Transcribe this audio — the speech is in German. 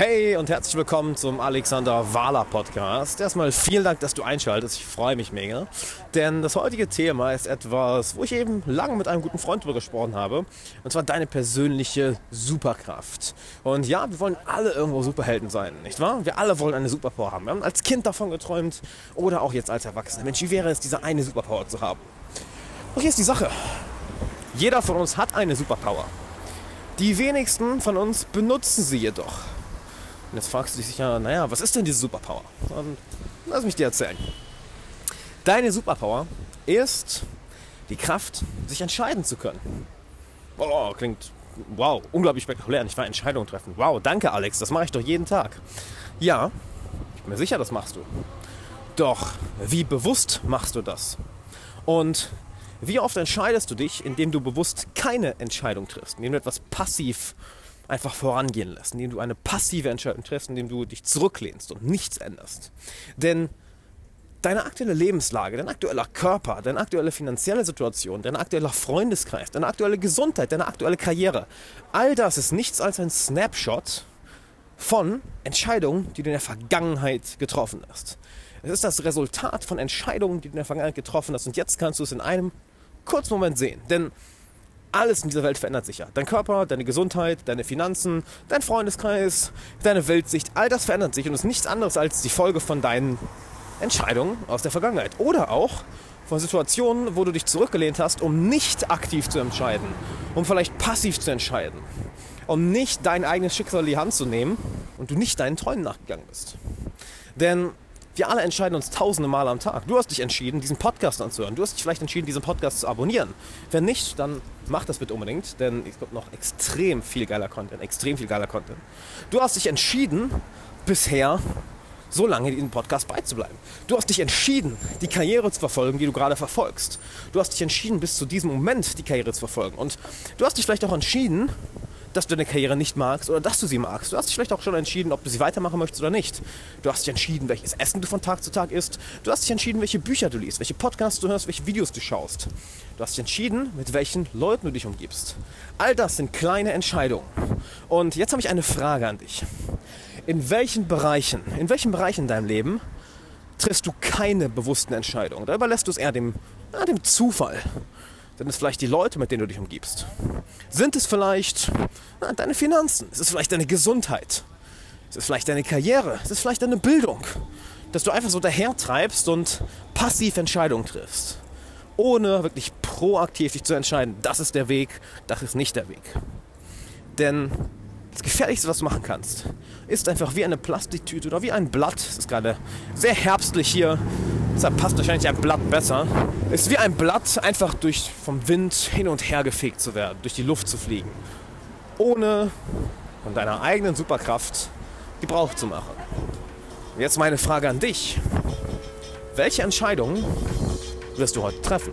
Hey und herzlich willkommen zum Alexander Wahler Podcast. Erstmal vielen Dank, dass du einschaltest. Ich freue mich mega. Denn das heutige Thema ist etwas, wo ich eben lange mit einem guten Freund drüber gesprochen habe. Und zwar deine persönliche Superkraft. Und ja, wir wollen alle irgendwo Superhelden sein, nicht wahr? Wir alle wollen eine Superpower haben. Wir haben als Kind davon geträumt oder auch jetzt als Erwachsener. Mensch, wie wäre es, diese eine Superpower zu haben? Und hier ist die Sache. Jeder von uns hat eine Superpower. Die wenigsten von uns benutzen sie jedoch. Und jetzt fragst du dich sicher, naja, was ist denn diese Superpower? Und lass mich dir erzählen. Deine Superpower ist die Kraft, sich entscheiden zu können. Oh, klingt wow, unglaublich spektakulär. Ich war Entscheidungen treffen. Wow, danke Alex, das mache ich doch jeden Tag. Ja, ich bin mir sicher, das machst du. Doch, wie bewusst machst du das? Und wie oft entscheidest du dich, indem du bewusst keine Entscheidung triffst, indem du etwas passiv einfach vorangehen lässt, indem du eine passive Entscheidung triffst, indem du dich zurücklehnst und nichts änderst. Denn deine aktuelle Lebenslage, dein aktueller Körper, deine aktuelle finanzielle Situation, dein aktueller Freundeskreis, deine aktuelle Gesundheit, deine aktuelle Karriere, all das ist nichts als ein Snapshot von Entscheidungen, die du in der Vergangenheit getroffen hast. Es ist das Resultat von Entscheidungen, die du in der Vergangenheit getroffen hast und jetzt kannst du es in einem kurzen Moment sehen. Denn alles in dieser Welt verändert sich ja. Dein Körper, deine Gesundheit, deine Finanzen, dein Freundeskreis, deine Weltsicht, all das verändert sich und ist nichts anderes als die Folge von deinen Entscheidungen aus der Vergangenheit. Oder auch von Situationen, wo du dich zurückgelehnt hast, um nicht aktiv zu entscheiden, um vielleicht passiv zu entscheiden, um nicht dein eigenes Schicksal in die Hand zu nehmen und du nicht deinen Träumen nachgegangen bist. Denn wir alle entscheiden uns tausende Mal am Tag. Du hast dich entschieden, diesen Podcast anzuhören. Du hast dich vielleicht entschieden, diesen Podcast zu abonnieren. Wenn nicht, dann mach das bitte unbedingt, denn es kommt noch extrem viel geiler Content, extrem viel geiler Content. Du hast dich entschieden, bisher so lange diesen Podcast beizubleiben. Du hast dich entschieden, die Karriere zu verfolgen, die du gerade verfolgst. Du hast dich entschieden, bis zu diesem Moment die Karriere zu verfolgen. Und du hast dich vielleicht auch entschieden, dass du deine Karriere nicht magst oder dass du sie magst. Du hast dich vielleicht auch schon entschieden, ob du sie weitermachen möchtest oder nicht. Du hast dich entschieden, welches Essen du von Tag zu Tag isst. Du hast dich entschieden, welche Bücher du liest, welche Podcasts du hörst, welche Videos du schaust. Du hast dich entschieden, mit welchen Leuten du dich umgibst. All das sind kleine Entscheidungen. Und jetzt habe ich eine Frage an dich. In welchen Bereichen, in welchen Bereichen in deinem Leben triffst du keine bewussten Entscheidungen? Da überlässt du es eher dem, ja, dem Zufall. Sind es vielleicht die Leute, mit denen du dich umgibst? Sind es vielleicht na, deine Finanzen? Ist es vielleicht deine Gesundheit? Ist es vielleicht deine Karriere? Ist es vielleicht deine Bildung? Dass du einfach so dahertreibst und passiv Entscheidungen triffst. Ohne wirklich proaktiv dich zu entscheiden, das ist der Weg, das ist nicht der Weg. Denn das Gefährlichste, was du machen kannst, ist einfach wie eine Plastiktüte oder wie ein Blatt. Es ist gerade sehr herbstlich hier, passt wahrscheinlich ein Blatt besser. Es ist wie ein Blatt, einfach durch vom Wind hin und her gefegt zu werden, durch die Luft zu fliegen. Ohne von deiner eigenen Superkraft Gebrauch zu machen. Jetzt meine Frage an dich. Welche Entscheidungen wirst du heute treffen?